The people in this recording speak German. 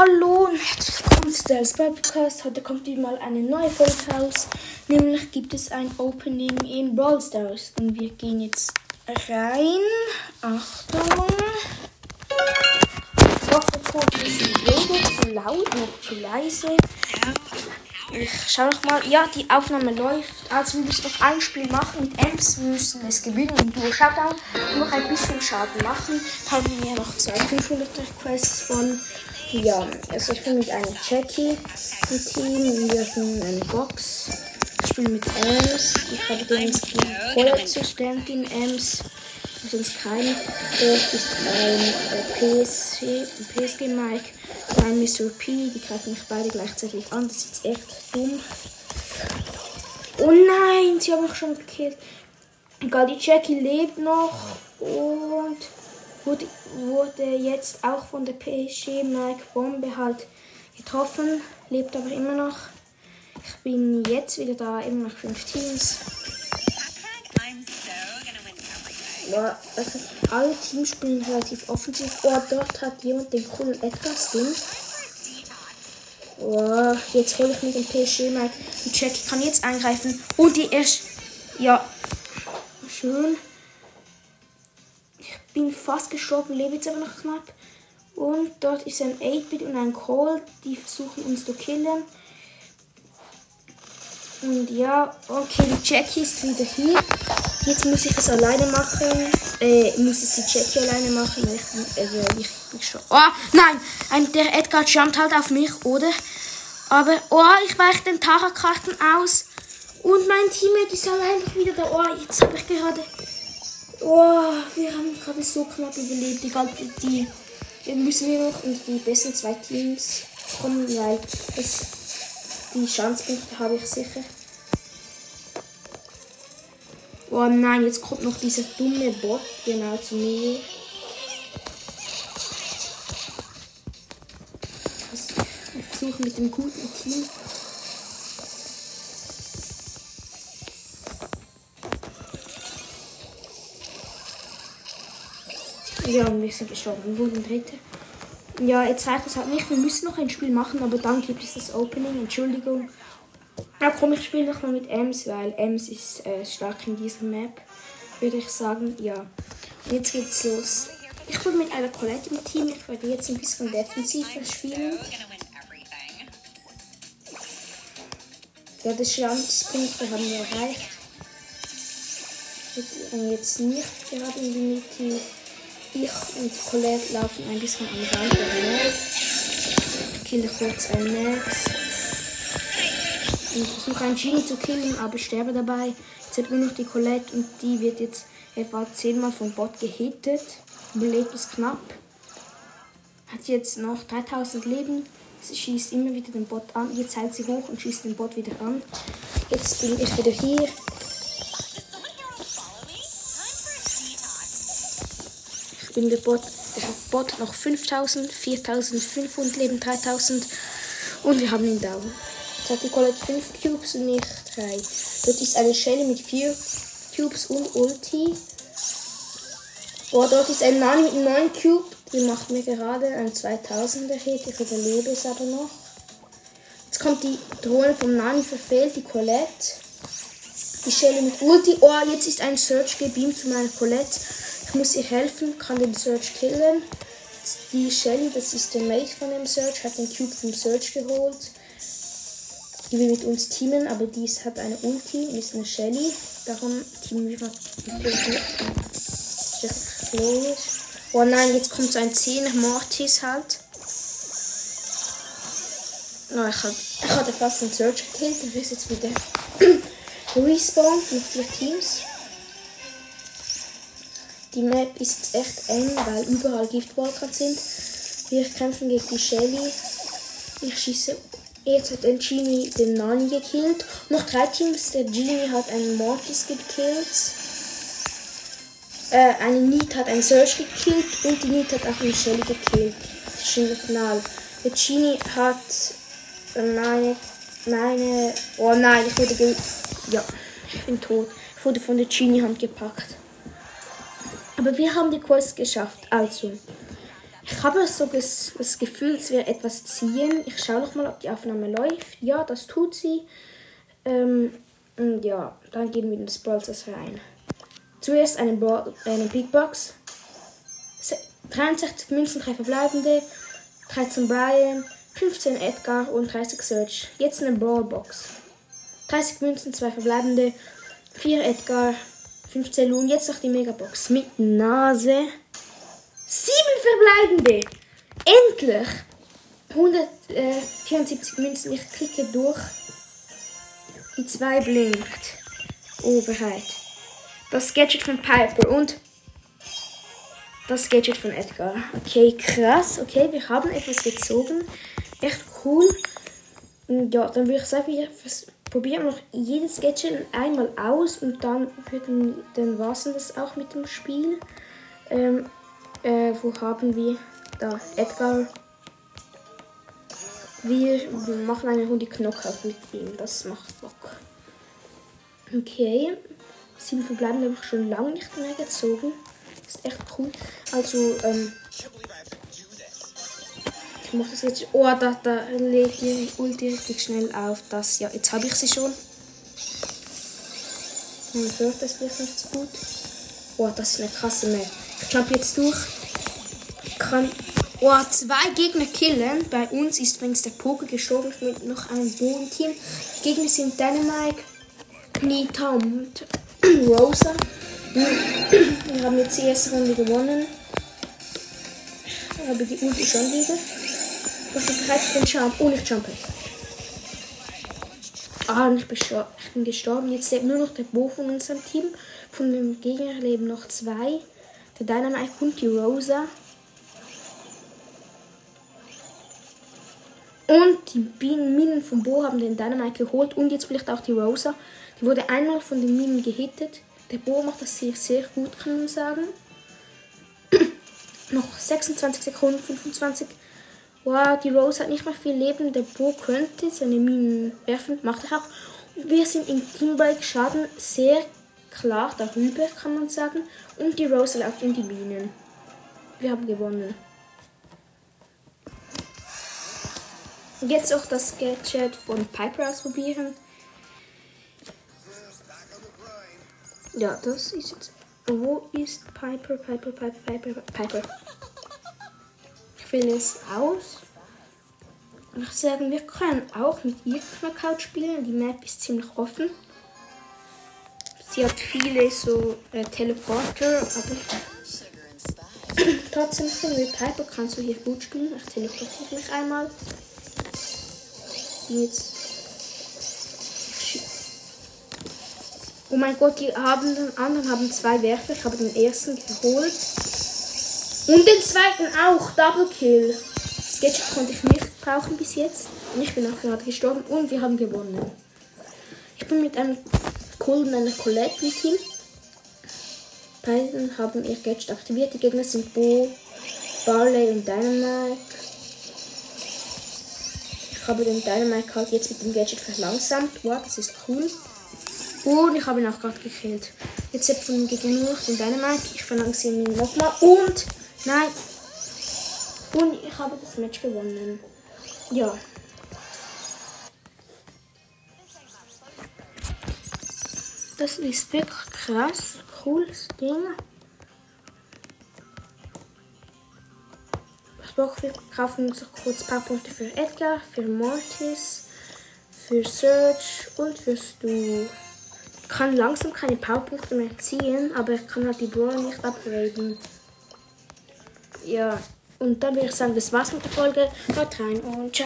Hallo und herzlich willkommen zu der Podcast. Heute kommt wieder mal eine neue Folge raus. Nämlich gibt es ein Opening in Brawl Stars. Und wir gehen jetzt rein. Achtung. Ton ist weder zu laut noch zu leise. Ich schau noch mal. Ja, die Aufnahme läuft. Also wir müssen noch ein Spiel machen mit Ems. Müssen es gewinnen und Duo Shutdown. Noch ein bisschen Schaden machen. Haben wir noch zwei 500 Requests von. Ja, also ich bin mit einem Jackie im Team. Wir öffnen eine Box. Ich spiele mit Ems. Ich habe den Skin Vollassistentin Ems. Sonst keinen. Dort ist ein äh, PSG, PSG Mike. Ein Mr. P. Die greifen mich beide gleichzeitig an. Das ist echt dumm. Oh nein, sie haben mich schon gekillt. Egal, die Jackie lebt noch und wurde, wurde jetzt auch von der PSG Mike Bombe halt getroffen, lebt aber immer noch. Ich bin jetzt wieder da, immer noch fünf Teams. Ja, also alle Teams spielen relativ offensiv. Oh, dort hat jemand den coolen etwas Ding. Oh, jetzt hole ich mir den PSG Mike. Die Jackie kann jetzt eingreifen. Und die erst. Ja. Schön bin fast gestorben, lebe jetzt aber noch knapp. Und dort ist ein 8-Bit und ein Call, die versuchen uns zu killen. Und ja, okay, die Jackie ist wieder hier. Jetzt muss ich es alleine machen. Äh, muss es die Jackie alleine machen, ich, äh, weil ich gestorben Oh, nein! Ein, der Edgar jumpt halt auf mich, oder? Aber, oh, ich weiche den Tara-Karten aus. Und mein Teammate ist allein wieder da. Oh, jetzt habe ich gerade Oh, wir haben gerade so knapp überlebt. Egal, die, die müssen wir noch in die besten zwei Teams kommen, weil das, die Chancepunkte habe ich sicher. Oh nein, jetzt kommt noch dieser dumme Bot genau zu mir. Ich versuche mit dem guten Team Ja, wir sind gestorben. Wir wurden Dritte. Ja, jetzt reicht es halt nicht. Wir müssen noch ein Spiel machen, aber dann gibt es das Opening. Entschuldigung. Ja, komm, ich spiele noch mal mit Ems, weil Ems ist äh, stark in dieser Map. Würde ich sagen, ja. Und jetzt geht's los. Ich bin mit einer Colette im Team. Ich werde jetzt ein bisschen defensiver spielen. Ja, das Schanzpunkte haben wir erreicht. Jetzt nicht gerade in die Mitte ich und Colette laufen ein bisschen am Rand Map. Kille kurz ein Max. Und versuche einen Genie zu killen, aber sterbe dabei. Jetzt hat nur noch die Colette und die wird jetzt etwa zehnmal vom Bot gehittet. Überlebt es knapp. Hat jetzt noch 3000 Leben. Sie schießt immer wieder den Bot an. Jetzt hält sie hoch und schießt den Bot wieder an. Jetzt bin ich wieder hier. Ich bin der Bot. Der Bot noch 5000, 4500 Leben, 3000. Und wir haben ihn down. Hat die Colette 5 Cubes und nicht 3. Dort ist eine Shelly mit 4 Cubes und Ulti. Boah, dort ist ein Nani mit 9 Cubes. Die macht mir gerade ein 2000er Hit. Ich überlebe es aber noch. Jetzt kommt die Drohne vom Nani verfehlt, die Colette. Die Shelly mit Ulti. Oh, jetzt ist ein Search gebeamt zu meiner Colette. Ich muss ihr helfen, kann den Search killen. Die Shelly, das ist der Mate von dem Search, hat den Cube vom Search geholt. Die will mit uns teamen, aber dies hat eine Ulti und ist eine Shelly. Darum teamen wir mal mit Oh nein, jetzt kommt so ein 10 Mortis halt. Oh, ich, hab, ich hatte fast den Search gekillt. Der ist jetzt wieder respawned mit vier Teams. Die Map ist echt eng, weil überall Giftwalker sind. Wir kämpfen gegen die Shelly. Ich schieße. Jetzt hat ein Genie den Nani gekillt. Noch drei Teams. Der Genie hat einen Mortis gekillt. Äh, eine Need hat einen Search gekillt und die Need hat auch eine Shelly gekillt. Das ist schon Final. Der Genie hat meine, meine, oh nein, ich wurde ge ja, ich bin tot. Ich wurde von der Genie Hand gepackt. Aber wir haben die Quest geschafft. Also, Ich habe so das, das Gefühl, es wird etwas ziehen. Ich schaue noch mal, ob die Aufnahme läuft. Ja, das tut sie. Ähm, und ja, dann gehen wir in das Ballsers rein. Zuerst eine, Ball, eine Big Box. 63 Münzen, 3 verbleibende. 13 Brian, 15 Edgar und 30 Search. Jetzt eine Brawlbox. 30 Münzen, 2 verbleibende. 4 Edgar, 15 Loon. Jetzt noch die Megabox mit Nase. 7 verbleibende. Endlich. 174 Münzen. Ich klicke durch. Die 2 blinkt. Oberheit. Das Gadget von Piper und das Gadget von Edgar. Okay, krass. Okay, wir haben etwas gezogen. Echt cool. Ja, dann würde ich sagen, wir probieren noch jedes Gadget einmal aus und dann, dann war es das auch mit dem Spiel. Ähm, äh, wo haben wir da Edgar? Wir, wir machen eine Runde Knockout mit ihm. Das macht Bock. Okay. Sieben verbleiben habe ich schon lange nicht mehr gezogen. Ist echt cool. Also, ähm. Ich mache das jetzt. Oh, da, da lädt die Ulti richtig schnell auf. Das, ja, jetzt habe ich sie schon. Man hört das vielleicht nicht so gut. Oh, das ist eine krasse Map. Ich klappe jetzt durch. Kann oh, zwei Gegner killen. Bei uns ist übrigens der Poker gestorben mit noch einem Bodenteam. Die Gegner sind Dynamite, Nita und Rosa. Wir haben jetzt die erste Runde gewonnen. Ich habe die Ulti schon wieder. Ich bin bereit für den Jump. Oh, ich jumpe. Ah, ich bin, ich bin gestorben. Jetzt lebt nur noch der Bo von unserem Team. Von dem Gegner leben noch zwei. Der Dynamite und die Rosa. Und die Minen vom Bo haben den Dynamite geholt und jetzt vielleicht auch die Rosa. Die wurde einmal von den Minen gehittet. Der Bo macht das sehr, sehr gut, kann man sagen. Noch 26 Sekunden, 25. Wow, die Rose hat nicht mehr viel Leben. Der Bo könnte seine Minen werfen, macht er auch. wir sind im Teambreak Schaden sehr klar darüber, kann man sagen. Und die Rose läuft in die Minen. Wir haben gewonnen. Jetzt auch das Gadget von Piper ausprobieren. Ja, das ist jetzt. Wo ist Piper, Piper, Piper, Piper, Piper? Ich wähle es aus. Ich sagen, wir können auch mit ihr Knockout spielen. Die Map ist ziemlich offen. Sie hat viele so äh, Teleporter, aber trotzdem finde wir Piper kannst du hier gut spielen. Ich teleportiere mich einmal jetzt. Oh mein Gott, die haben den anderen haben zwei Werfer. Ich habe den ersten geholt. Und den zweiten auch. Double Kill. Das Gadget konnte ich nicht brauchen bis jetzt. Und ich bin auch gerade gestorben. Und wir haben gewonnen. Ich bin mit einem Cool und einer Colette im Team. Beiden haben ihr Gadget aktiviert. Die Gegner sind Bo, Barley und Dynamite habe den Dynamite halt jetzt mit dem Gadget verlangsamt. Wow, das ist cool. Und ich habe ihn auch gerade gekillt. Jetzt habe von dem Gegner nur noch den Dynamite. Ich verlangsame ihn nochmal. Und, nein. Und ich habe das Match gewonnen. Ja. Das ist wirklich krass. Cooles Ding. Doch, wir kaufen noch kurz ein paar Punkte für Edgar, für Mortis, für Search und für Stu. Ich kann langsam keine Powerpunkte mehr ziehen, aber ich kann halt die Brawler nicht upgraden. Ja, und dann würde ich sagen, das war's mit der Folge. Haut rein und ciao.